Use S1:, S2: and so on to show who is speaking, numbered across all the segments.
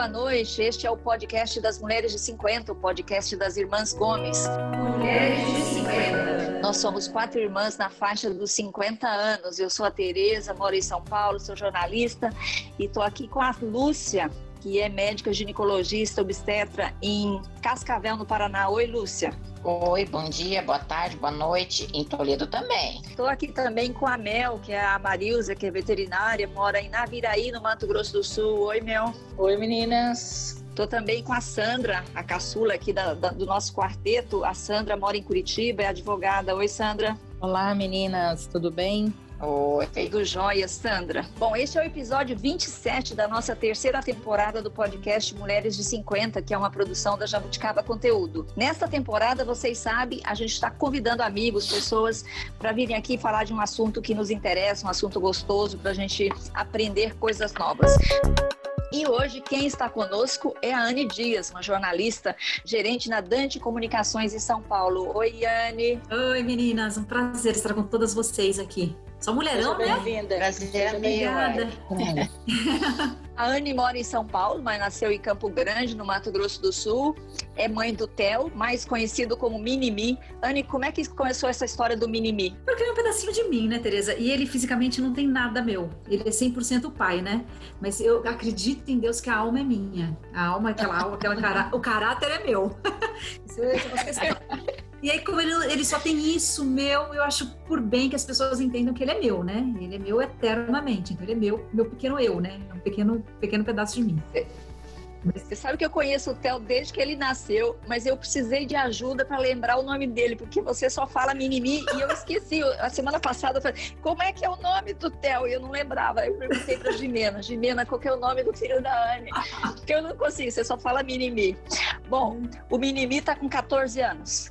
S1: boa noite. Este é o podcast das Mulheres de 50, o podcast das Irmãs Gomes. Mulheres de 50. Nós somos quatro irmãs na faixa dos 50 anos. Eu sou a Tereza, moro em São Paulo, sou jornalista e estou aqui com a Lúcia, que é médica ginecologista obstetra em Cascavel, no Paraná. Oi, Lúcia.
S2: Oi, bom dia, boa tarde, boa noite. Em Toledo também.
S1: Estou aqui também com a Mel, que é a Marilza, que é veterinária, mora em Naviraí, no Mato Grosso do Sul. Oi, Mel.
S3: Oi, meninas.
S1: Estou também com a Sandra, a caçula aqui da, da, do nosso quarteto. A Sandra mora em Curitiba, é advogada. Oi, Sandra.
S4: Olá, meninas, tudo bem?
S1: Oi, tudo jóia, Sandra. Bom, este é o episódio 27 da nossa terceira temporada do podcast Mulheres de 50, que é uma produção da Jabuticaba Conteúdo. Nesta temporada, vocês sabem, a gente está convidando amigos, pessoas, para virem aqui falar de um assunto que nos interessa, um assunto gostoso, para a gente aprender coisas novas. E hoje quem está conosco é a Anne Dias, uma jornalista, gerente na Dante Comunicações em São Paulo. Oi, Anne.
S5: Oi, meninas. Um prazer estar com todas vocês aqui. Só mulherão,
S3: Seja né? Bem-vinda.
S2: Prazer é Obrigada.
S1: A Anne mora em São Paulo, mas nasceu em Campo Grande, no Mato Grosso do Sul. É mãe do Theo, mais conhecido como Minimi. Anne, como é que começou essa história do Minimi?
S5: Porque ele é um pedacinho de mim, né, Tereza? E ele fisicamente não tem nada meu. Ele é 100% pai, né? Mas eu acredito em Deus que a alma é minha. A alma, aquela alma, aquela cara... o caráter é meu. Isso eu, eu e aí, como ele, ele só tem isso meu, eu acho por bem que as pessoas entendam que ele é meu, né? Ele é meu eternamente. Então, ele é meu, meu pequeno eu, né? É um pequeno, pequeno pedaço de mim.
S1: Você sabe que eu conheço o Theo desde que ele nasceu, mas eu precisei de ajuda para lembrar o nome dele, porque você só fala Minimi e eu esqueci. A semana passada eu falei, como é que é o nome do Theo? E eu não lembrava. Eu perguntei para Jimena, Jimena, qual que é o nome do filho da Anne? Porque eu não consigo, você só fala Minimi. Bom, o Minimi tá com 14 anos.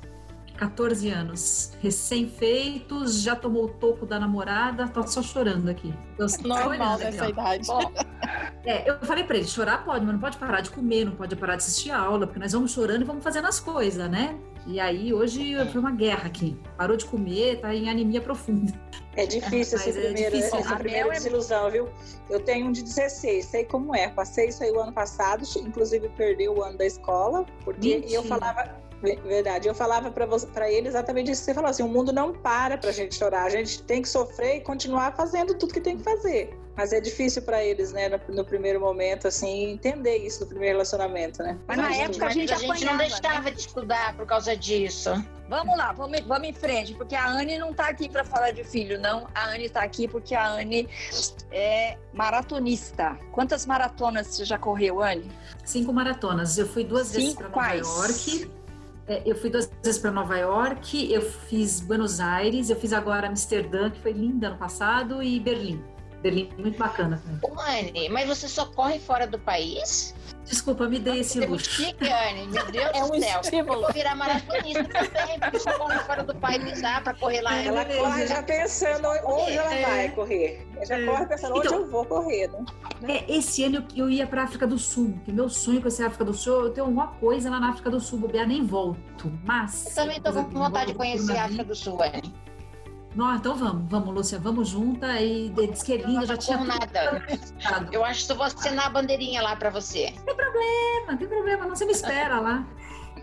S5: 14 anos, recém-feitos, já tomou o topo da namorada, tá só chorando aqui.
S4: Eu Normal nessa idade. Bom,
S5: é, eu falei para ele, chorar pode, mas não pode parar de comer, não pode parar de assistir a aula, porque nós vamos chorando e vamos fazendo as coisas, né? E aí hoje foi uma guerra aqui. Parou de comer, tá em anemia profunda.
S3: É difícil essa é primeira, difícil. essa primeira é desilusão, viu? Eu tenho um de 16, sei como é. Passei isso aí o ano passado, inclusive perdeu o ano da escola, porque Mentira. eu falava Verdade. Eu falava para ele exatamente isso que você falou assim: o mundo não para para a gente chorar, a gente tem que sofrer e continuar fazendo tudo que tem que fazer. Mas é difícil para eles, né, no, no, primeiro momento, assim, entender isso no primeiro relacionamento, né?
S2: Mas na época a gente, a gente não deixava né? de estudar por causa disso.
S1: Vamos lá, vamos, vamos em frente, porque a Anne não está aqui para falar de filho, não. A Anne está aqui porque a Anne é maratonista. Quantas maratonas você já correu, Anne?
S5: Cinco maratonas. Eu fui duas
S1: Cinco,
S5: vezes para
S1: Nova
S5: York eu fui duas vezes para Nova York, eu fiz Buenos Aires, eu fiz agora Amsterdã, que foi linda ano passado, e Berlim. Berlim, muito bacana.
S2: Anne, mas você só corre fora do país?
S5: Desculpa, me dei esse luxo.
S2: Chique, Anne, meu Deus é do céu. Estímulo. Eu vou virar maratonista também, porque fora do país já para correr lá.
S3: Ela corre já pensando onde ela é. vai correr. Ela já é. corre pensando onde então, eu vou correr, né?
S5: É, esse ano eu, eu ia para África do Sul, que meu sonho com essa África do Sul, eu tenho alguma coisa lá na África do Sul, bobear nem volto. Mas.
S2: Eu também tô com vontade de conhecer a África do Sul, Anne.
S5: Não, então vamos, vamos, Lúcia, vamos junta e diz que é linda, já tinha
S2: nada. Eu acho que eu vou assinar a bandeirinha lá para você.
S5: Não tem problema, não tem problema, não, você me espera lá.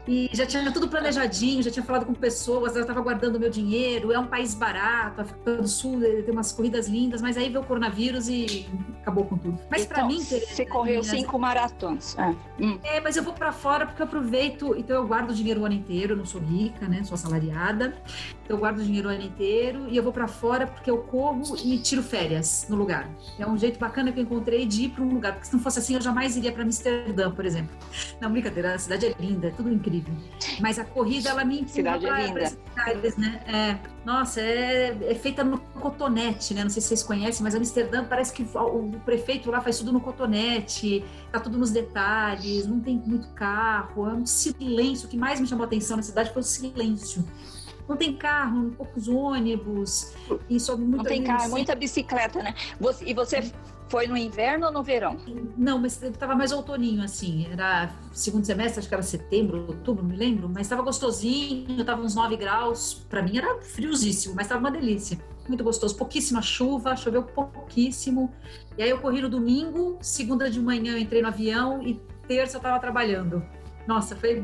S5: E já tinha tudo planejadinho, já tinha falado com pessoas, ela estava guardando meu dinheiro. É um país barato, a África do Sul tem umas corridas lindas, mas aí veio o coronavírus e acabou com tudo. Mas então, para mim,
S1: você correu cinco maratonas.
S5: É. Hum. é, mas eu vou para fora porque eu aproveito, então eu guardo dinheiro o ano inteiro, eu não sou rica, né? Sou assalariada. Então eu guardo dinheiro o ano inteiro e eu vou para fora porque eu corro e tiro férias no lugar. É um jeito bacana que eu encontrei de ir para um lugar, porque se não fosse assim eu jamais iria para Amsterdã, por exemplo. Não, brincadeira, a cidade é linda, é tudo incrível incrível. Mas a corrida, ela me
S1: Cidade é linda.
S5: Cidades, né? É, nossa, é, é, feita no cotonete, né? Não sei se vocês conhecem, mas Amsterdã parece que o, o, prefeito lá faz tudo no cotonete, tá tudo nos detalhes, não tem muito carro, é um silêncio. O que mais me chamou a atenção na cidade foi o silêncio não tem carro, poucos ônibus, e só
S1: Não tem carro, é muita bicicleta, né? Você, e você foi no inverno ou no verão?
S5: Não, mas estava mais outoninho, assim. Era segundo semestre, acho que era setembro, outubro, não me lembro. Mas estava gostosinho, estava uns 9 graus. Para mim era friosíssimo, mas estava uma delícia. Muito gostoso. Pouquíssima chuva, choveu pouquíssimo. E aí eu corri no domingo, segunda de manhã eu entrei no avião e terça eu estava trabalhando. Nossa, foi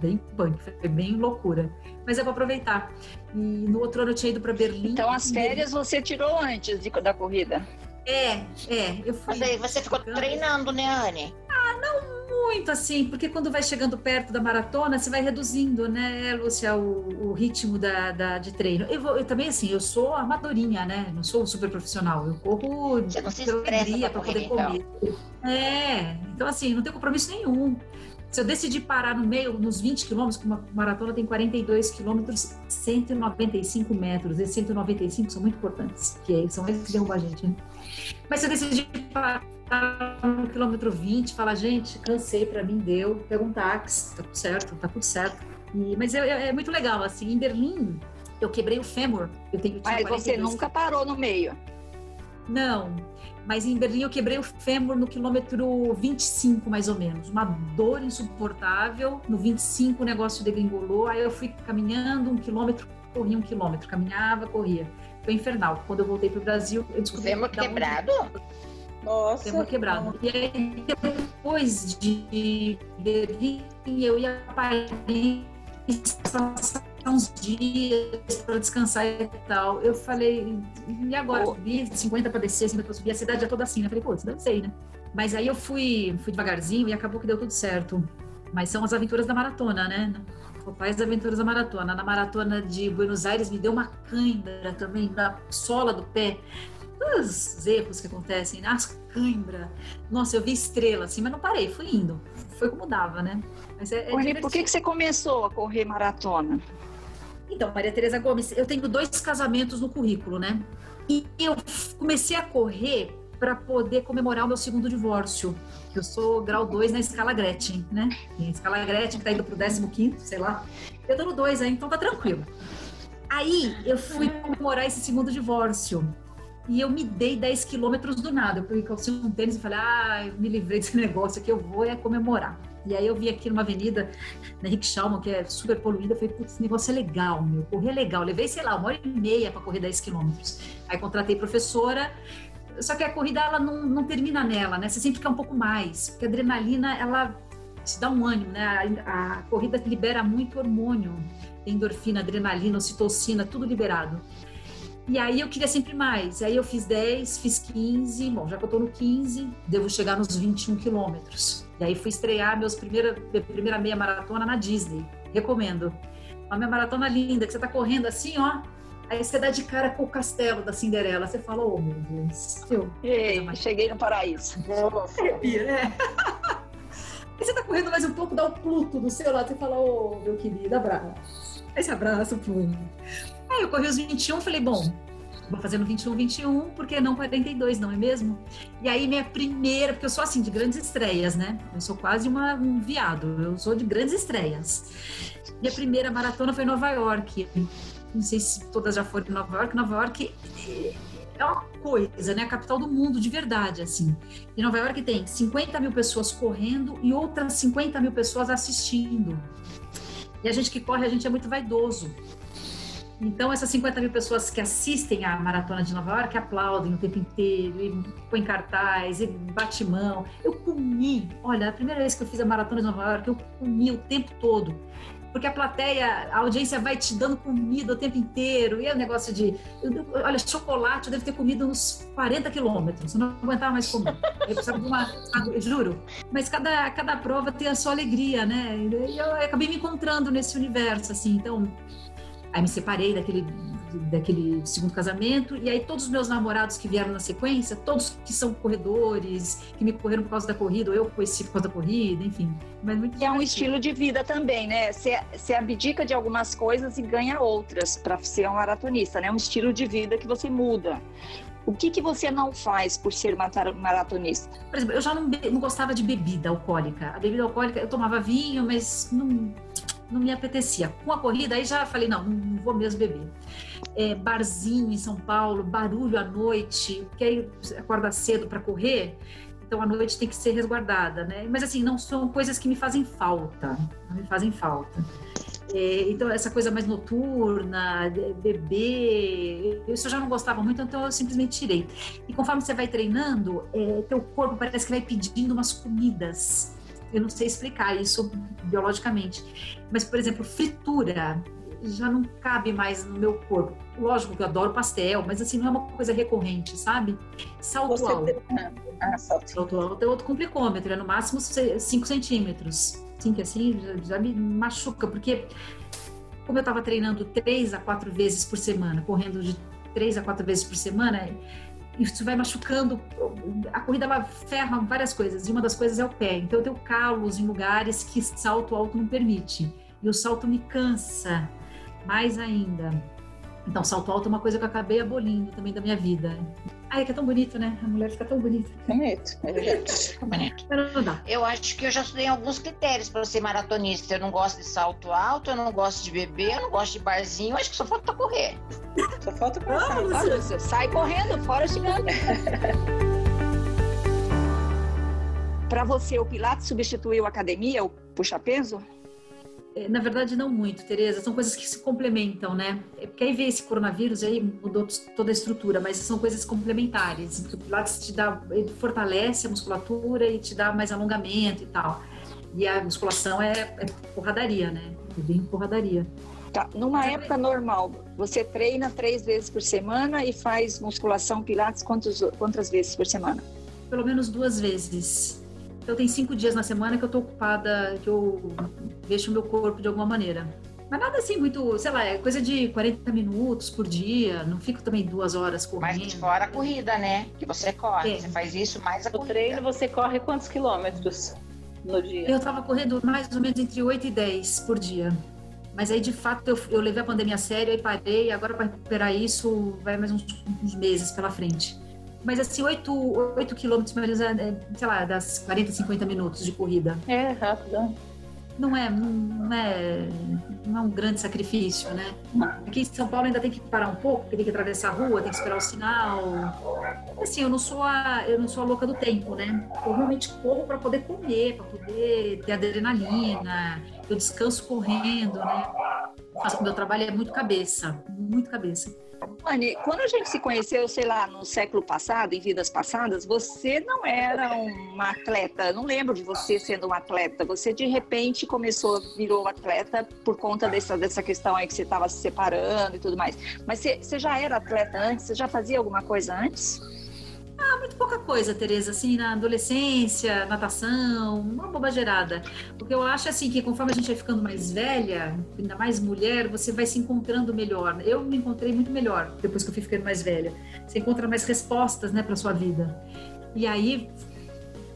S5: bem punk, foi bem loucura. Mas é para aproveitar. E no outro ano eu tinha ido para Berlim.
S1: Então as férias você tirou antes de, da corrida?
S5: É, é. Eu fui.
S2: Você, você ficou treinando, né, Anne?
S5: Ah, não muito assim, porque quando vai chegando perto da maratona, você vai reduzindo, né, Lúcia, o, o ritmo da, da, de treino. Eu, vou, eu também, assim, eu sou amadorinha, né? Não sou super profissional. Eu corro
S2: você não se para poder então. comer.
S5: Então. É, então assim, não tenho compromisso nenhum. Se eu decidir parar no meio, nos 20 quilômetros, que uma maratona tem 42 quilômetros, 195 metros. Esses 195 são muito importantes, que são esses que derrubam a gente, né? Mas se eu decidir parar no quilômetro 20, falar, gente, cansei, para mim deu, pega um táxi, tá tudo certo, tá tudo certo. E, mas é, é, é, muito legal, assim, em Berlim, eu quebrei o fêmur. Eu tenho,
S1: mas você nunca parou no meio?
S5: Não, mas em Berlim eu quebrei o fêmur no quilômetro 25, mais ou menos. Uma dor insuportável. No 25 o negócio degringolou. Aí eu fui caminhando um quilômetro, corria um quilômetro. Caminhava, corria. Foi infernal. Quando eu voltei para o Brasil, eu descobri...
S2: Fêmur quebrado?
S5: Nossa. Fêmur quebrado. E aí, depois de Berlim, eu ia para Paris uns dias para descansar e tal. Eu falei, e agora? Subi 50 para descer, 50 para subir, a cidade é toda assim, né? Eu falei, pô, isso sei, né? Mas aí eu fui, fui devagarzinho e acabou que deu tudo certo. Mas são as aventuras da maratona, né? Faz aventuras da maratona. Na maratona de Buenos Aires me deu uma cãibra também na sola do pé. Os erros que acontecem, né? As cãibra. Nossa, eu vi estrela assim, mas não parei, fui indo. Foi como dava, né?
S1: Mas é, é por que, que você começou a correr maratona?
S5: Então, Maria Tereza Gomes, eu tenho dois casamentos no currículo, né? E eu comecei a correr para poder comemorar o meu segundo divórcio. Eu sou grau 2 na escala Gretchen, né? E a escala Gretchen que tá indo pro 15, sei lá. Eu tô no 2 aí, então tá tranquilo. Aí eu fui comemorar esse segundo divórcio. E eu me dei 10 quilômetros do nada. Eu calcei um tênis e falei, ah, eu me livrei desse negócio aqui, eu vou é comemorar. E aí eu vi aqui numa avenida, na Henrique Schalman, que é super poluída, falei, putz, esse negócio é legal, meu, correr é legal. levei, sei lá, uma hora e meia para correr 10 quilômetros. Aí contratei professora, só que a corrida, ela não, não termina nela, né? Você sempre quer um pouco mais, porque a adrenalina, ela te dá um ânimo, né? A, a corrida libera muito hormônio, endorfina, adrenalina, ocitocina, tudo liberado. E aí eu queria sempre mais. Aí eu fiz 10, fiz 15. Bom, já que eu tô no 15, devo chegar nos 21 quilômetros. E aí fui estrear meus primeira, minha primeira meia maratona na Disney. Recomendo. Uma meia maratona linda, que você tá correndo assim, ó. Aí você dá de cara com o castelo da Cinderela. Você fala, oh meu Deus.
S1: Eu, Ei, cheguei no paraíso.
S5: Nossa. É. Aí você tá correndo mais um pouco, dá o Pluto do seu lado. Você fala, ô oh, meu querido, abraço. Aí você abraça o Pluto. Aí eu corri os 21, falei, bom, vou fazer no 21, 21, porque não 42, não é mesmo? E aí minha primeira, porque eu sou assim, de grandes estreias, né? Eu sou quase uma, um viado, eu sou de grandes estreias. Minha primeira maratona foi em Nova York. Não sei se todas já foram em Nova York. Nova York é uma coisa, né? A capital do mundo de verdade, assim. Em Nova York tem 50 mil pessoas correndo e outras 50 mil pessoas assistindo. E a gente que corre, a gente é muito vaidoso. Então, essas 50 mil pessoas que assistem à Maratona de Nova York aplaudem o tempo inteiro, e põem cartaz, e mão. Eu comi, olha, a primeira vez que eu fiz a Maratona de Nova York, eu comi o tempo todo. Porque a plateia, a audiência vai te dando comida o tempo inteiro. E é um negócio de. Eu, olha, chocolate eu devo ter comido uns 40 quilômetros. Eu não aguentava mais comer. Eu precisava de uma. Juro. Mas cada, cada prova tem a sua alegria, né? E eu acabei me encontrando nesse universo, assim. Então, Aí me separei daquele, daquele segundo casamento, e aí todos os meus namorados que vieram na sequência, todos que são corredores, que me correram por causa da corrida, ou eu conheci por causa da corrida, enfim.
S1: Mas muito é um estilo de vida também, né? Você, você abdica de algumas coisas e ganha outras para ser um maratonista, né? É um estilo de vida que você muda. O que, que você não faz por ser maratonista?
S5: Por exemplo, eu já não, não gostava de bebida alcoólica. A bebida alcoólica, eu tomava vinho, mas não não me apetecia. Com a corrida, aí já falei, não, não vou mesmo beber. É, barzinho em São Paulo, barulho à noite, que aí acorda cedo para correr, então a noite tem que ser resguardada, né? Mas assim, não são coisas que me fazem falta, não me fazem falta. É, então, essa coisa mais noturna, beber, isso eu já não gostava muito, então eu simplesmente tirei. E conforme você vai treinando, é, teu corpo parece que vai pedindo umas comidas eu não sei explicar isso biologicamente. Mas, por exemplo, fritura já não cabe mais no meu corpo. Lógico que eu adoro pastel, mas assim, não é uma coisa recorrente, sabe? Salto Você alto. Ah, salto. salto alto é outro complicômetro, é no máximo 5 centímetros. Sim, que assim já, já me machuca, porque como eu estava treinando três a quatro vezes por semana, correndo de três a quatro vezes por semana, isso vai machucando. A corrida ela ferra várias coisas, e uma das coisas é o pé. Então eu tenho calos em lugares que salto alto não permite. E o salto me cansa mais ainda. Então, salto alto é uma coisa que eu acabei abolindo também da minha vida. Ai, que é tão bonito, né? A mulher fica tão bonita.
S3: Bonito, é verdade. bonito.
S2: não dá. Eu acho que eu já estudei alguns critérios para ser maratonista. Eu não gosto de salto alto, eu não gosto de beber, eu não gosto de barzinho. Acho que só falta correr.
S3: Só falta correr.
S1: Ah, sai correndo, fora chegando. para você, o Pilates substituiu a academia, o puxa-peso?
S5: É, na verdade, não muito, Tereza. São coisas que se complementam, né? É porque aí veio esse coronavírus, aí mudou toda a estrutura, mas são coisas complementares. O Pilates te dá, ele fortalece a musculatura e te dá mais alongamento e tal. E a musculação é, é porradaria, né? É bem porradaria.
S1: Tá. Numa época normal, você treina três vezes por semana e faz musculação Pilates quantos, quantas vezes por semana?
S5: Pelo menos duas vezes. Então tem cinco dias na semana que eu tô ocupada, que eu deixo o meu corpo de alguma maneira. Mas nada assim muito, sei lá, é coisa de 40 minutos por dia, não fico também duas horas correndo.
S2: Mas fora a corrida, né? Que você corre, é. você faz isso mais a
S3: corrida. No treino você corre quantos quilômetros no dia?
S5: Eu tava correndo mais ou menos entre 8 e 10 por dia. Mas aí, de fato, eu, eu levei a pandemia a sério e parei. Agora, para recuperar isso, vai mais uns, uns meses pela frente. Mas assim, 8, 8 quilômetros, mais ou menos, sei lá, das 40, 50 minutos de corrida.
S3: É, rápido.
S5: Não é, não, é, não é um grande sacrifício, né? Aqui em São Paulo ainda tem que parar um pouco, porque tem que atravessar a rua, tem que esperar o sinal. Assim, eu não sou a, eu não sou a louca do tempo, né? Eu realmente corro para poder comer, para poder ter adrenalina. Eu descanso correndo, né? O meu trabalho é muito cabeça, muito cabeça.
S1: Anne, quando a gente se conheceu, sei lá, no século passado, em vidas passadas, você não era uma atleta. Não lembro de você sendo uma atleta. Você de repente começou, virou atleta por conta dessa, dessa questão aí que você estava se separando e tudo mais. Mas você, você já era atleta antes? Você já fazia alguma coisa antes?
S5: Ah, muito pouca coisa, Tereza, assim, na adolescência, natação, uma bobageirada. Porque eu acho, assim, que conforme a gente vai ficando mais velha, ainda mais mulher, você vai se encontrando melhor. Eu me encontrei muito melhor depois que eu fui ficando mais velha. Você encontra mais respostas, né, para sua vida. E aí,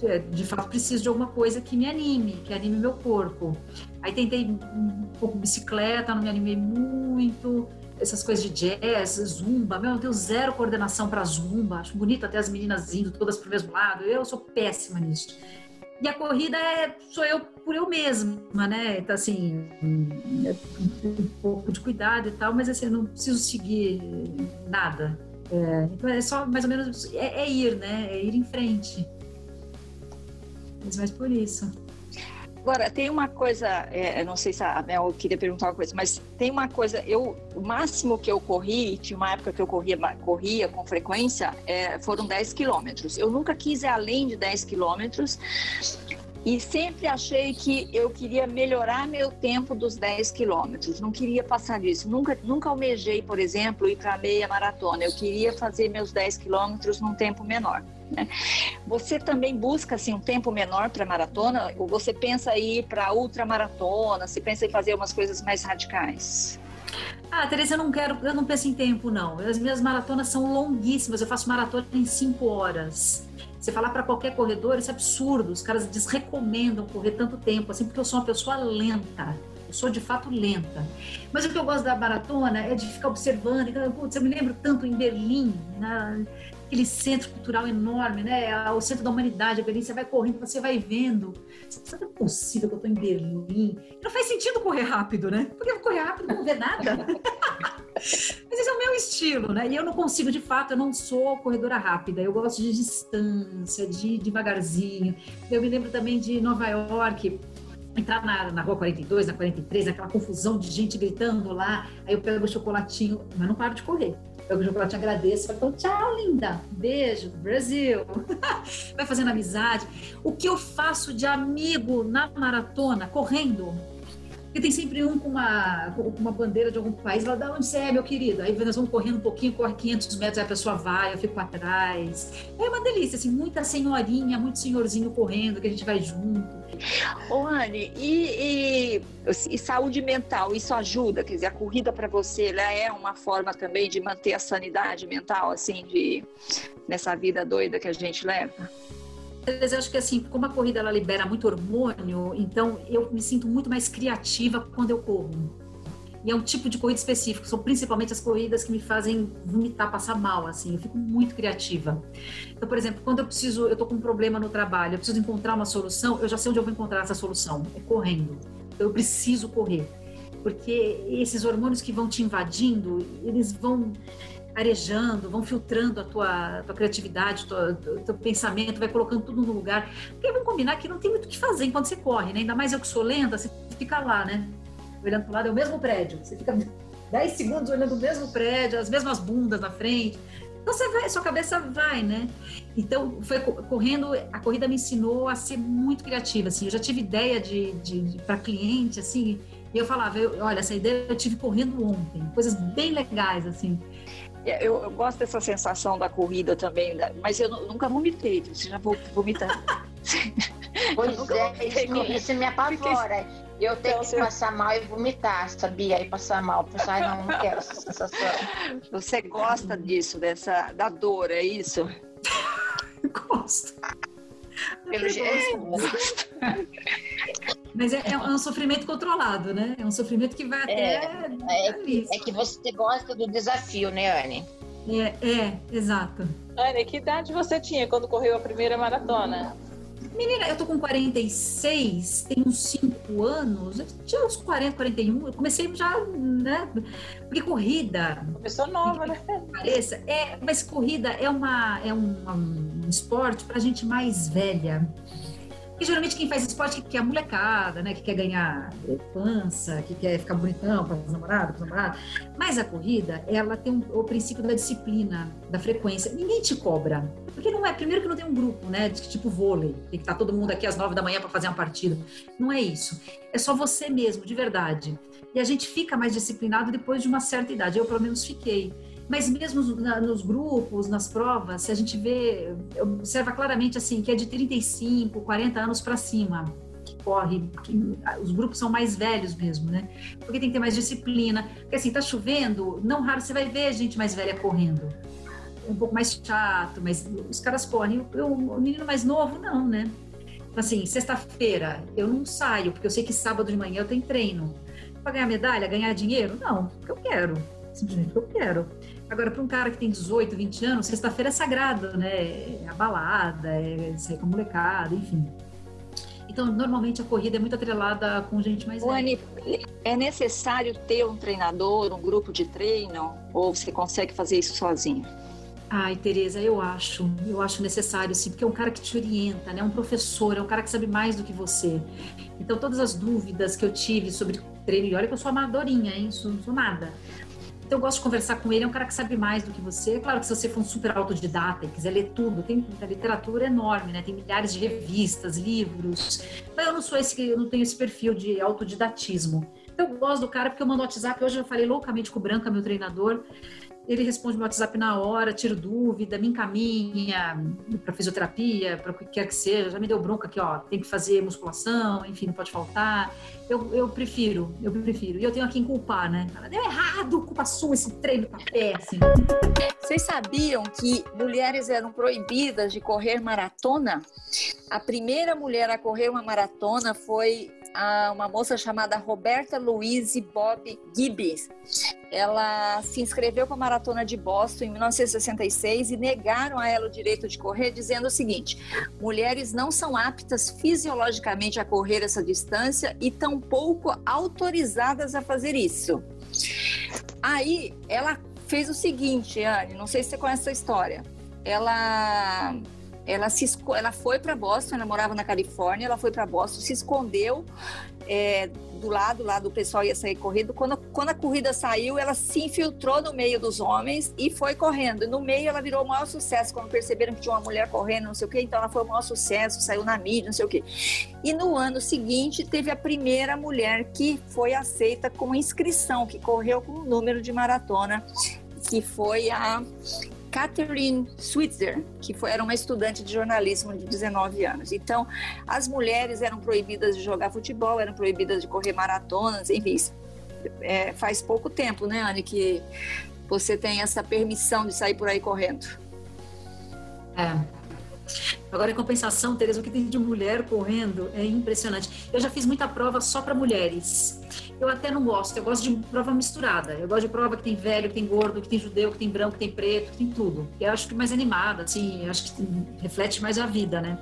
S5: é, de fato, preciso de alguma coisa que me anime, que anime meu corpo. Aí tentei um pouco bicicleta, não me animei muito essas coisas de jazz, zumba. Meu, eu tenho zero coordenação para zumba. Acho bonito até as meninas indo todas para o mesmo lado. Eu sou péssima nisso. E a corrida é sou eu por eu mesma, né? Então, assim, é um pouco de cuidado e tal, mas assim, eu não preciso seguir nada. É, então é só mais ou menos é, é ir, né? É ir em frente. Mas mais por isso.
S1: Agora, tem uma coisa, é, não sei se a Mel queria perguntar uma coisa, mas tem uma coisa, eu, o máximo que eu corri, tinha uma época que eu corria, corria com frequência, é, foram 10 quilômetros. Eu nunca quis ir além de 10 quilômetros, e sempre achei que eu queria melhorar meu tempo dos 10 quilômetros, não queria passar disso. Nunca, nunca almejei, por exemplo, ir para meia maratona. Eu queria fazer meus 10 quilômetros num tempo menor. Né? Você também busca assim, um tempo menor para maratona? Ou você pensa em ir para ultramaratona? Você pensa em fazer umas coisas mais radicais?
S5: Ah, Teresa, eu não quero, eu não penso em tempo, não. As minhas maratonas são longuíssimas. Eu faço maratona em 5 horas. Você falar para qualquer corredor, isso é absurdo. Os caras desrecomendam correr tanto tempo, assim, porque eu sou uma pessoa lenta. Eu sou de fato lenta. Mas o que eu gosto da maratona é de ficar observando. Então, putz, eu me lembro tanto em Berlim, na, aquele centro cultural enorme, né? O centro da humanidade, a Berlim, você vai correndo, você vai vendo. Sabe, é possível que eu estou em Berlim? Não faz sentido correr rápido, né? Porque eu vou correr rápido não ver nada. Mas esse é o meu estilo, né? E eu não consigo, de fato, eu não sou corredora rápida. Eu gosto de distância, de devagarzinho. Eu me lembro também de Nova York, entrar na, na rua 42, na 43, aquela confusão de gente gritando lá. Aí eu pego o chocolatinho, mas não paro de correr Eu chocolate agradeço, falo, então, tchau, linda, beijo, Brasil. Vai fazendo amizade. O que eu faço de amigo na maratona, correndo? Porque tem sempre um com uma, com uma bandeira de algum país, lá, da onde você é, meu querido? Aí nós vamos correndo um pouquinho, corre 500 metros, aí a pessoa vai, eu fico atrás. É uma delícia, assim, muita senhorinha, muito senhorzinho correndo, que a gente vai junto.
S1: Ô, Anne, e, e, e, saúde mental, isso ajuda? Quer dizer, a corrida para você, ela é uma forma também de manter a sanidade mental, assim, de, nessa vida doida que a gente leva?
S5: Eu acho que assim, como a corrida ela libera muito hormônio, então eu me sinto muito mais criativa quando eu corro. E é um tipo de corrida específico, são principalmente as corridas que me fazem vomitar, passar mal, assim, eu fico muito criativa. Então, por exemplo, quando eu preciso, eu tô com um problema no trabalho, eu preciso encontrar uma solução, eu já sei onde eu vou encontrar essa solução, é correndo. Então, eu preciso correr, porque esses hormônios que vão te invadindo, eles vão arejando, vão filtrando a tua, tua criatividade, tua, teu pensamento, vai colocando tudo no lugar. Porque vamos combinar que não tem muito o que fazer enquanto você corre, né? Ainda mais eu que sou lenta, você fica lá, né? Olhando para o lado, é o mesmo prédio. Você fica 10 segundos olhando o mesmo prédio, as mesmas bundas na frente. Então você vai, sua cabeça vai, né? Então foi correndo, a corrida me ensinou a ser muito criativa, assim. Eu já tive ideia de, de, de para cliente, assim, e eu falava, eu, olha, essa ideia eu tive correndo ontem, coisas bem legais, assim.
S1: É, eu, eu, gosto dessa sensação da corrida também, mas eu nunca vomitei. Você já vomitou?
S2: Pois é, isso me, isso me apavora. Eu tenho então, que passar mal e vomitar, sabia? E passar mal. Pensar, não, não quero essa sensação.
S1: Você gosta disso, dessa, da dor, é isso?
S5: Gosto. Pelo jeito. Mas é, é, um sofrimento controlado, né? É um sofrimento que vai até.
S2: É, é, que, é que você gosta do desafio, né, Anne?
S5: É, é, exato.
S3: Anne, que idade você tinha quando correu a primeira maratona?
S5: Menina, eu tô com 46, tenho uns 5 anos, eu tinha uns 40, 41, eu comecei já, né? Porque corrida.
S3: Começou nova, né?
S5: Pareça, é, mas corrida é, uma, é um, um esporte pra gente mais velha. Porque geralmente quem faz esporte que quer a molecada, né? Que quer ganhar pança, que quer ficar bonitão para os namorados, para namorado. Mas a corrida, ela tem um, o princípio da disciplina, da frequência. Ninguém te cobra. Porque não é, primeiro que não tem um grupo, né? De tipo vôlei. Tem que estar tá todo mundo aqui às nove da manhã para fazer uma partida. Não é isso. É só você mesmo, de verdade. E a gente fica mais disciplinado depois de uma certa idade. Eu, pelo menos, fiquei. Mas mesmo nos grupos, nas provas, se a gente vê, observa claramente assim que é de 35, 40 anos para cima que corre, que os grupos são mais velhos mesmo, né? Porque tem que ter mais disciplina. Porque assim, tá chovendo, não raro você vai ver gente mais velha correndo. Um pouco mais chato, mas os caras correm. Eu, o menino mais novo, não, né? Então, assim, sexta-feira eu não saio, porque eu sei que sábado de manhã eu tenho treino. Para ganhar medalha, ganhar dinheiro? Não, porque eu quero. Simplesmente porque eu quero. Agora, para um cara que tem 18, 20 anos, sexta-feira é sagrado, né? É a balada, é sair com a molecada, enfim. Então, normalmente a corrida é muito atrelada com gente mais
S1: velha. é necessário ter um treinador, um grupo de treino, ou você consegue fazer isso sozinho?
S5: Ai, Tereza, eu acho, eu acho necessário, sim, porque é um cara que te orienta, né? Um professor, é um cara que sabe mais do que você. Então, todas as dúvidas que eu tive sobre treino, e olha que eu sou amadorinha, hein? Sou, não sou nada. Então eu gosto de conversar com ele, é um cara que sabe mais do que você. Claro que se você for um super autodidata e quiser ler tudo, tem literatura enorme, né? Tem milhares de revistas, livros. Mas eu não sou esse, eu não tenho esse perfil de autodidatismo. Então eu gosto do cara porque eu mando WhatsApp. Hoje eu falei loucamente com o Branca, meu treinador ele responde meu WhatsApp na hora, tiro dúvida, me encaminha para fisioterapia, para o que quer que seja. Já me deu bronca aqui, ó, tem que fazer musculação, enfim, não pode faltar. Eu, eu prefiro, eu prefiro. E eu tenho a quem culpar, né? Deu errado, culpa sua, esse treino tá péssimo.
S1: Vocês sabiam que mulheres eram proibidas de correr maratona? A primeira mulher a correr uma maratona foi a uma moça chamada Roberta Louise Bob Gibbs. Ela se inscreveu para a Maratona de Boston em 1966 e negaram a ela o direito de correr, dizendo o seguinte: mulheres não são aptas fisiologicamente a correr essa distância e tampouco autorizadas a fazer isso. Aí ela fez o seguinte, Anne, não sei se você conhece essa história. Ela ela se ela foi para Boston, ela morava na Califórnia, ela foi para Boston, se escondeu é, do lado lá do pessoal ia sair correndo. Quando, quando a corrida saiu, ela se infiltrou no meio dos homens e foi correndo. No meio, ela virou o maior sucesso. Quando perceberam que tinha uma mulher correndo, não sei o quê, então ela foi o maior sucesso, saiu na mídia, não sei o quê. E no ano seguinte, teve a primeira mulher que foi aceita com inscrição, que correu com um número de maratona, que foi a Catherine Switzer, que foi, era uma estudante de jornalismo de 19 anos. Então, as mulheres eram proibidas de jogar futebol, eram proibidas de correr maratonas, enfim. É, faz pouco tempo, né, Anne, que você tem essa permissão de sair por aí correndo.
S5: É. Agora, em compensação, Tereza, o que tem de mulher correndo é impressionante. Eu já fiz muita prova só para mulheres. Eu até não gosto, eu gosto de prova misturada. Eu gosto de prova que tem velho, que tem gordo, que tem judeu, que tem branco, que tem preto, que tem tudo. Eu acho que mais animada, assim, acho que reflete mais a vida, né?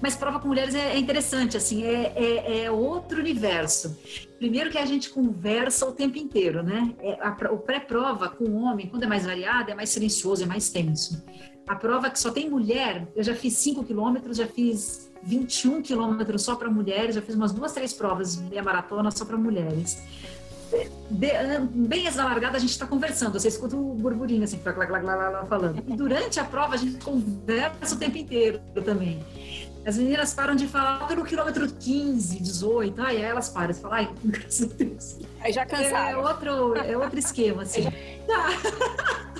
S5: Mas prova com mulheres é, é interessante, assim, é, é, é, outro universo. Primeiro que a gente conversa o tempo inteiro, né? É, a, o pré-prova com o homem, quando é mais variado, é mais silencioso, é mais tenso. A prova que só tem mulher, eu já fiz 5 quilômetros, já fiz 21 quilômetros só para mulheres, já fiz umas duas, três provas de maratona só para mulheres. De, bem antes da largada, a gente está conversando, você escuta o burburinho assim, falando. E durante a prova, a gente conversa o tempo inteiro também. As meninas param de falar pelo quilômetro 15, 18, aí elas param, você fala, ai, graças a Deus.
S1: Aí já cansaram.
S5: É outro, é outro esquema, assim. Tá.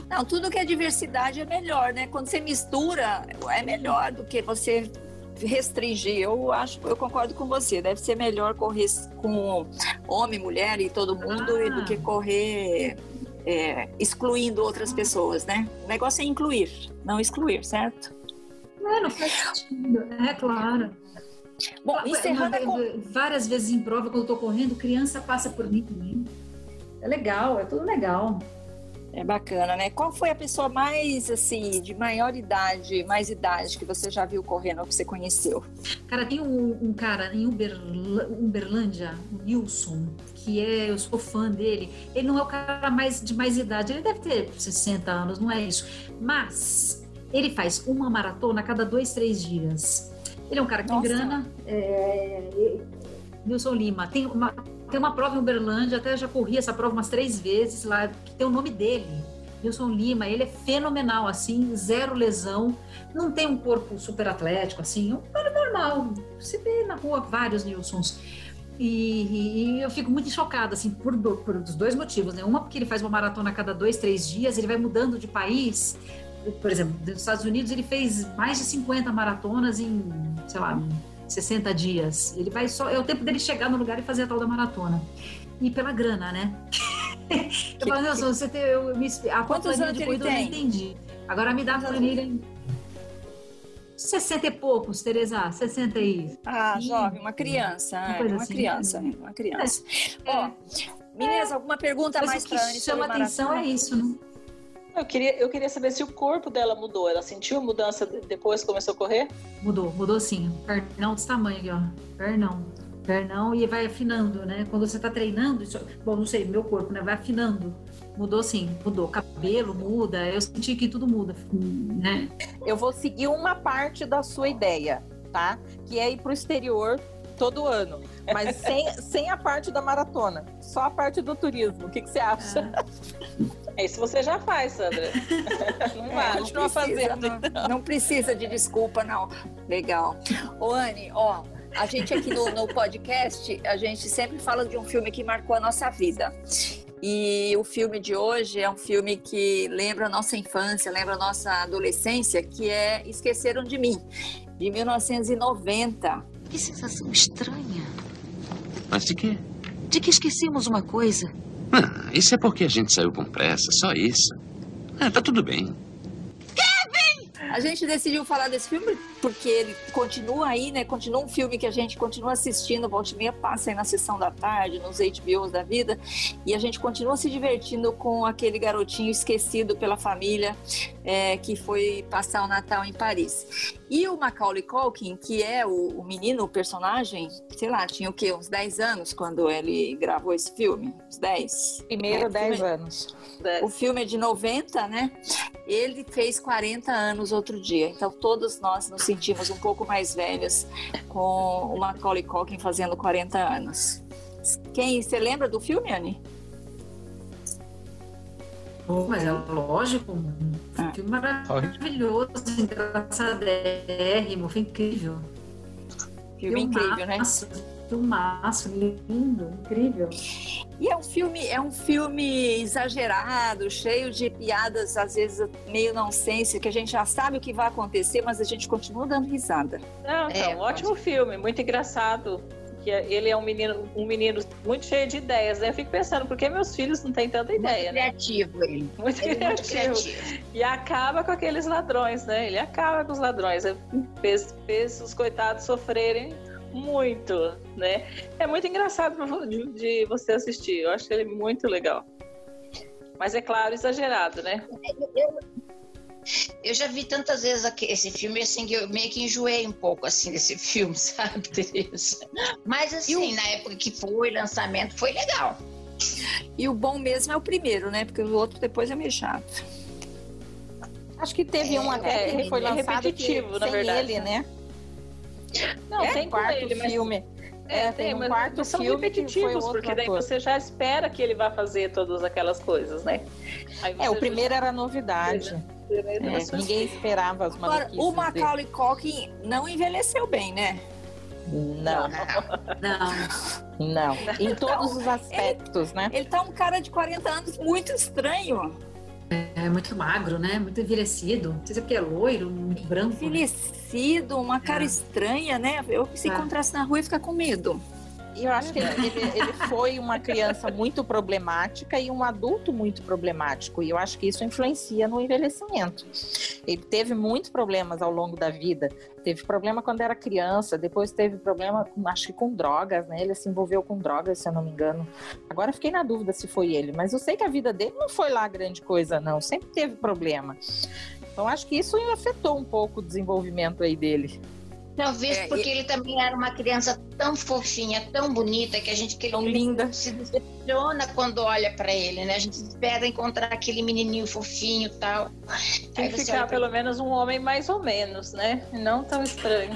S1: Não, tudo que é diversidade é melhor, né? Quando você mistura, é melhor do que você restringir. Eu acho, eu concordo com você. Deve ser melhor correr com homem, mulher e todo mundo ah. do que correr é, excluindo outras pessoas, né? O negócio é incluir, não excluir, certo?
S5: É, não faz sentido. É claro. Bom, encerrando com... Várias vezes em prova, quando eu tô correndo, criança passa por mim também. É legal, é tudo legal.
S1: É bacana, né? Qual foi a pessoa mais, assim, de maior idade, mais idade que você já viu correndo ou que você conheceu?
S5: Cara, tem um, um cara em Uberl Uberlândia, o Nilson, que é, eu sou fã dele. Ele não é o cara mais de mais idade, ele deve ter 60 anos, não é isso. Mas ele faz uma maratona a cada dois, três dias. Ele é um cara que tem grana. É, Nilson Lima. Tem uma, tem uma prova em Uberlândia, até já corri essa prova umas três vezes lá, que tem o nome dele. Nilson Lima, ele é fenomenal, assim, zero lesão, não tem um corpo super atlético, assim, é um cara normal. Você vê na rua vários Nilsons. E, e, eu fico muito chocada, assim, por, do, por dos dois motivos, né? Uma, porque ele faz uma maratona a cada dois, três dias, ele vai mudando de país. Por exemplo, nos Estados Unidos, ele fez mais de 50 maratonas em, sei lá, 60 dias. Ele vai só. É o tempo dele chegar no lugar e fazer a tal da maratona. E pela grana, né? eu falo, Nelson, você tem. Eu, me, a
S1: Quantos anos
S5: de
S1: corrida eu não
S5: entendi. Agora me dá a planilha. 60 e poucos, Tereza, 60
S1: e. Ah, jovem, uma criança. Uma, é, uma assim, criança, né? uma criança. É. Ó, meninas, alguma pergunta Mas mais para
S5: chama atenção é isso, né?
S3: Eu queria, eu queria saber se o corpo dela mudou. Ela sentiu mudança depois que começou a correr?
S5: Mudou, mudou sim. Pernão desse tamanho aqui, ó. Pernão. Pernão e vai afinando, né? Quando você tá treinando, isso, bom, não sei, meu corpo, né? Vai afinando. Mudou sim, mudou. Cabelo muda, eu senti que tudo muda, né?
S6: Eu vou seguir uma parte da sua ideia, tá? Que é ir pro exterior todo ano. Mas sem, sem a parte da maratona, só a parte do turismo. O que, que você acha?
S3: É. Isso você já faz, Sandra.
S1: Não é, continua fazendo. Não, então. não, precisa de desculpa, não. Legal. Ô, Anne, ó, a gente aqui no, no podcast, a gente sempre fala de um filme que marcou a nossa vida. E o filme de hoje é um filme que lembra a nossa infância, lembra a nossa adolescência, que é Esqueceram de Mim, de 1990.
S7: Que sensação estranha.
S8: Mas de quê?
S7: De que esquecemos uma coisa.
S8: Ah, isso é porque a gente saiu com pressa, só isso. Ah, tá tudo bem.
S1: A gente decidiu falar desse filme porque ele continua aí, né? Continua um filme que a gente continua assistindo, volta e meia passa aí na sessão da tarde, nos HBOs da vida, e a gente continua se divertindo com aquele garotinho esquecido pela família é, que foi passar o Natal em Paris. E o Macaulay Culkin, que é o, o menino, o personagem, sei lá, tinha o quê? Uns 10 anos quando ele gravou esse filme? Uns 10?
S6: Primeiro, é, 10 anos.
S1: O filme é de 90, né? Ele fez 40 anos outro dia, então todos nós nos sentimos um pouco mais velhos com o Macaulay Culkin fazendo 40 anos. Quem, você lembra do filme, Anne?
S5: Oh, mas é lógico, um ah. filme maravilhoso, engraçadérrimo, foi incrível.
S1: Filme incrível, né?
S5: Filmaço, lindo, incrível.
S1: E é um filme, é um filme exagerado, cheio de piadas, às vezes meio nonsense, que a gente já sabe o que vai acontecer, mas a gente continua dando risada.
S6: Não, é, um ótimo filme, muito engraçado que ele é um menino, um menino muito cheio de ideias, né? Eu fico pensando, por que meus filhos não têm tanta ideia?
S2: Muito né? criativo ele.
S6: Muito, ele criativo. muito criativo. E acaba com aqueles ladrões, né? Ele acaba com os ladrões. Fez, fez os coitados sofrerem muito, né? É muito engraçado de, de você assistir. Eu acho ele muito legal. Mas é claro, exagerado, né? Eu,
S2: eu já vi tantas vezes esse filme, assim, que eu meio que enjoei um pouco, assim, desse filme, sabe, Tereza? Mas, assim, o... na época que foi lançamento, foi legal.
S1: E o bom mesmo é o primeiro, né? Porque o outro depois é meio chato.
S6: Acho que teve é, um até que foi é lançado repetitivo, que, na verdade. ele, né? Não, é, tem quarto ele, filme. É, é, tem, um mas quarto são filme repetitivos, porque daí ator. você já espera que ele vá fazer todas aquelas coisas, né?
S3: é, o primeiro era novidade. É, ninguém esperava as Agora,
S1: o Macaulay Culkin não envelheceu bem, né?
S3: Não. Não. Não. Em todos os aspectos,
S1: ele,
S3: né?
S1: Ele tá um cara de 40 anos muito estranho.
S5: É muito magro, né? Muito envelhecido. Não sei se é porque é loiro, muito branco.
S1: Envelhecido, uma cara é. estranha, né? Eu se é. encontrasse na rua ia ficar com medo.
S3: Eu acho que ele, ele, ele, foi uma criança muito problemática e um adulto muito problemático. E eu acho que isso influencia no envelhecimento. Ele teve muitos problemas ao longo da vida. Teve problema quando era criança, depois teve problema, acho que com drogas, né? Ele se envolveu com drogas, se eu não me engano. Agora fiquei na dúvida se foi ele, mas eu sei que a vida dele não foi lá grande coisa, não. Sempre teve problema. Então acho que isso afetou um pouco o desenvolvimento aí dele.
S2: Talvez é, porque e... ele também era uma criança tão fofinha, tão bonita, que a gente que
S3: tão linda.
S2: se decepciona quando olha para ele, né? A gente espera encontrar aquele menininho fofinho e tal.
S6: Tem que ficar pelo menos um homem mais ou menos, né? Não tão estranho.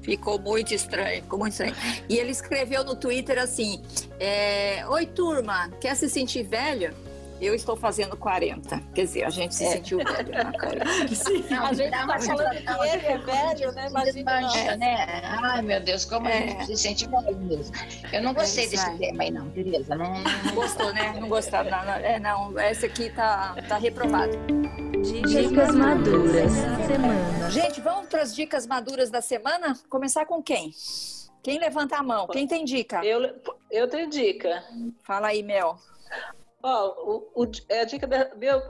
S1: Ficou muito estranho, ficou muito estranho. E ele escreveu no Twitter assim: é, Oi, turma, quer se sentir velho? Eu estou fazendo 40. Quer dizer, a gente se é. sentiu velho na cara.
S6: Sim, a gente está falando que ele é velho, né? Imagina.
S2: né? Ai, meu Deus, como é. a gente se sente velho mesmo. Eu não gostei é desse tema aí, não, Tereza. Não,
S1: não gostou, né? Não gostou. Não, não, é, não, essa aqui tá, tá reprovado.
S9: Dicas maduras da semana.
S1: Gente, vamos para as dicas maduras da semana? Começar com quem? Quem levanta a mão? Quem tem dica?
S6: Eu, eu tenho dica.
S1: Fala aí, Mel.
S6: Ó, oh, a dica da, meu,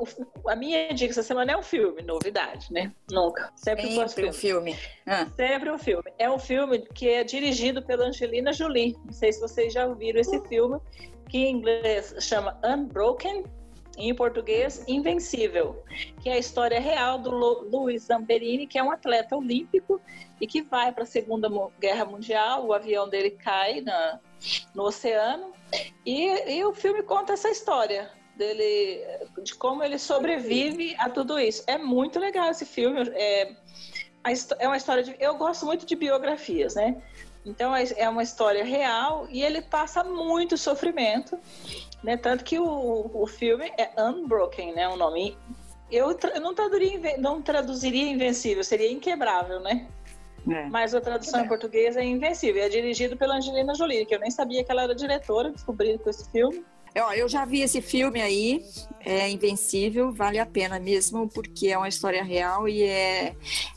S6: a minha dica essa semana é um filme, novidade, né? Nunca. Sempre,
S1: Sempre um filme.
S6: Ah. Sempre um filme. É um filme que é dirigido pela Angelina Jolie. Não sei se vocês já ouviram esse filme, que em inglês chama Unbroken, em português Invencível, que é a história real do Luiz Zamperini, que é um atleta olímpico e que vai para a Segunda Guerra Mundial. O avião dele cai na, no oceano e, e o filme conta essa história dele, de como ele sobrevive a tudo isso. É muito legal esse filme. É, é uma história de. Eu gosto muito de biografias, né? Então é, é uma história real e ele passa muito sofrimento, né? Tanto que o, o filme é Unbroken, né? O nome. Eu, eu não, traduziria, não traduziria invencível, seria inquebrável, né? É. Mas a tradução é. em português é Invencível. É dirigido pela Angelina Jolie, que eu nem sabia que ela era diretora, descobri com esse filme.
S1: Eu já vi esse filme aí, é Invencível, vale a pena mesmo, porque é uma história real e é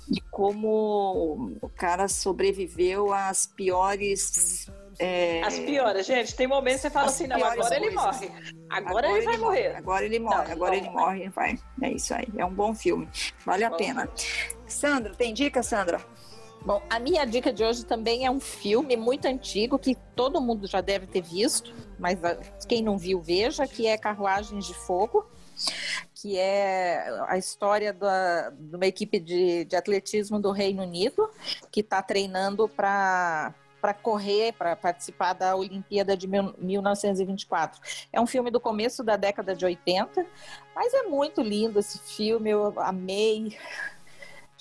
S1: de como o cara sobreviveu às piores é...
S6: As piores, gente. Tem momentos que você fala As assim, não, agora coisas. ele morre. Agora, agora ele vai morrer.
S1: morrer. Agora ele morre, não, agora ele morre, vai. É isso aí. É um bom filme. Vale a bom pena. Sandra, tem dica, Sandra?
S3: Bom, a minha dica de hoje também é um filme muito antigo que todo mundo já deve ter visto, mas ah, quem não viu, veja, que é Carruagens de Fogo, que é a história da, de uma equipe de, de atletismo do Reino Unido que está treinando para
S4: para correr, para participar da Olimpíada de 1924. É um filme do começo da década de 80, mas é muito lindo esse filme, eu amei.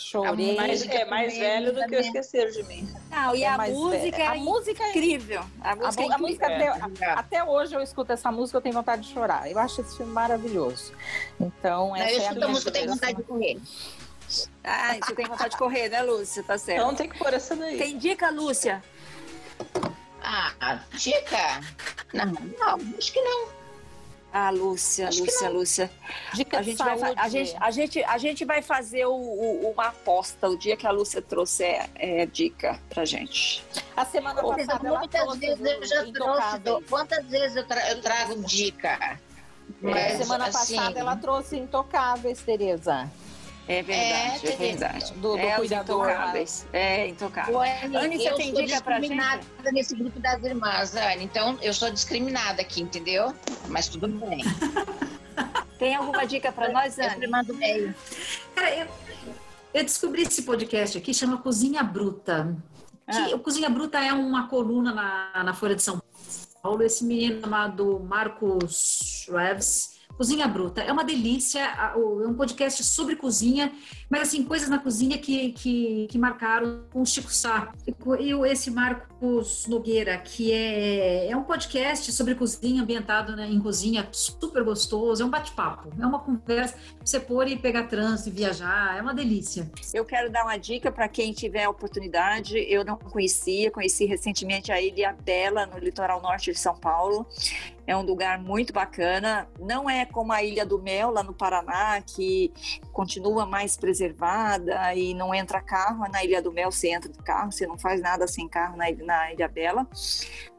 S4: Chorei.
S6: Mais, é mais velho do que eu esquecer de mim.
S1: Não, e
S4: É
S1: a música é
S4: A música é-
S1: incrível. A
S4: A,
S1: música
S4: mu-
S1: é
S4: a música até, a- até hoje eu escuto essa música, eu tenho vontade de chorar. Eu acho esse filme maravilhoso. Então,
S2: Não,
S4: essa
S2: eu
S4: é a
S2: a
S4: minha
S2: música, eu tenho vontade de correr.
S1: Ah, você tem vontade de correr, né, Lúcia? Tá certo.
S6: Então tem que pôr essa daí.
S1: Tem dica, Lúcia?
S2: Ah, dica? Não, não, acho que não.
S1: Ah, Lúcia,
S2: Acho
S1: Lúcia. Lúcia.
S4: Dica
S1: A
S4: de
S1: gente, vai,
S4: saúde.
S1: a, gente, a, gente, a gente vai fazer o- o- uma aposta o dia que a Lúcia trouxer é, dica pra gente.
S4: A semana
S2: Pô,
S4: passada ela trouxe
S2: vezes eu já trouxe.
S4: Intocáveis.
S2: Quantas vezes eu, tra- eu trago dica?
S4: É, semana
S2: assim,
S4: passada ela trouxe Intocáveis, Tereza.
S1: É verdade, é,
S2: É,
S1: verdade.
S4: do- do
S1: é,
S4: cuidador
S1: intocáveis. É, intocáveis.
S2: Ô, Anne,
S1: Anne, você
S2: eu
S1: tem
S2: sou
S1: dica pra gente?
S2: discriminada nesse grupo das irmãs, Anne. Então, eu sou discriminada aqui, entendeu? Mas tudo bem.
S1: Tem alguma dica pra nós,
S2: Eu
S1: Anne?
S2: sempre mando bem.
S5: Cara, eu, eu descobri esse podcast aqui, chama Cozinha Bruta. Que, O Cozinha Bruta é uma coluna na, na Folha de São Paulo. Esse menino chamado Marcos Schreves. Cozinha Bruta. É uma delícia. É um podcast sobre cozinha, mas assim, coisas na cozinha que, que, que marcaram com o Chico Sá. E esse Marcos Nogueira, que é, é um podcast sobre cozinha, ambientado né, em cozinha, super gostoso. É um bate-papo. É uma conversa pra você pôr e pegar trânsito e viajar. É uma delícia.
S1: Eu quero dar uma dica para quem tiver a oportunidade. Eu não conhecia, conheci recentemente a Ilha Bela, no litoral norte de São Paulo. É um lugar muito bacana. Não é como a Ilha do Mel, lá no Paraná, que continua mais preservada e não entra carro. Na Ilha do Mel você entra de carro, você não faz nada sem carro na Ilha, na Ilha Bela.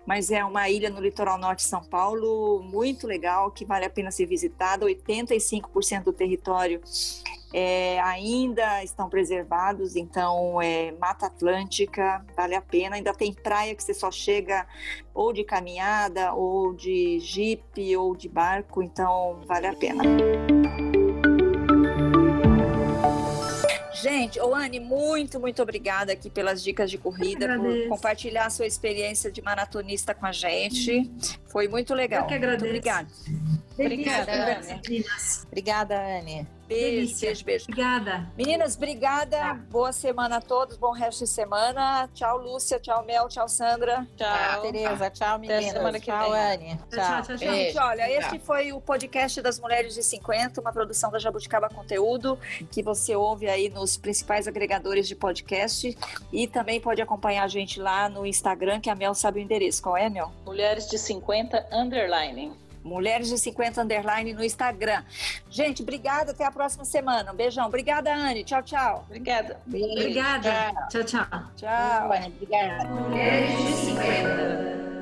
S1: Mas é uma ilha no litoral norte de São Paulo muito legal, que vale a pena ser visitada. 85% do território é, ainda estão preservados, então é Mata Atlântica, vale a pena. Ainda tem praia que você só chega ou de caminhada, ou de jipe, ou de barco, então vale a pena. Gente, Oane, muito, muito obrigada aqui pelas dicas de corrida, por compartilhar a sua experiência de maratonista com a gente. Foi muito legal.
S5: Eu que agradeço.
S1: Muito obrigada.
S5: Delícia
S2: Obrigada,
S5: meninas.
S4: Obrigada, Anne.
S1: Beijo,
S5: Delícia.
S1: beijo, beijo.
S5: Obrigada.
S1: Meninas, obrigada.
S5: Tá.
S1: Boa semana a todos. Bom resto de semana. Tchau, Lúcia. Tchau, Mel. Tchau, Sandra.
S6: Tchau.
S4: Tereza, tchau, meninas.
S6: semana que
S4: tchau,
S6: vem.
S4: Anne.
S5: Tchau, tchau, tchau. tchau.
S1: Gente, olha,
S2: Tchau.
S1: este foi o podcast das Mulheres de 50, uma produção da Jabuticaba Conteúdo, que você ouve aí nos principais agregadores de podcast. E também pode acompanhar a gente lá no Instagram, que a Mel sabe o endereço. Qual é, Mel?
S6: Mulheres de 50 underline.
S1: Mulheres de 50 Underline no Instagram. Gente, obrigada. Até a próxima semana. Um beijão. Obrigada, Anne. Tchau, tchau.
S6: Obrigada.
S2: Beijo,
S5: Obrigada.
S2: tchau.
S5: Tchau, tchau.
S1: Tchau.
S2: Anne, Obrigada.
S5: Mulheres de 50.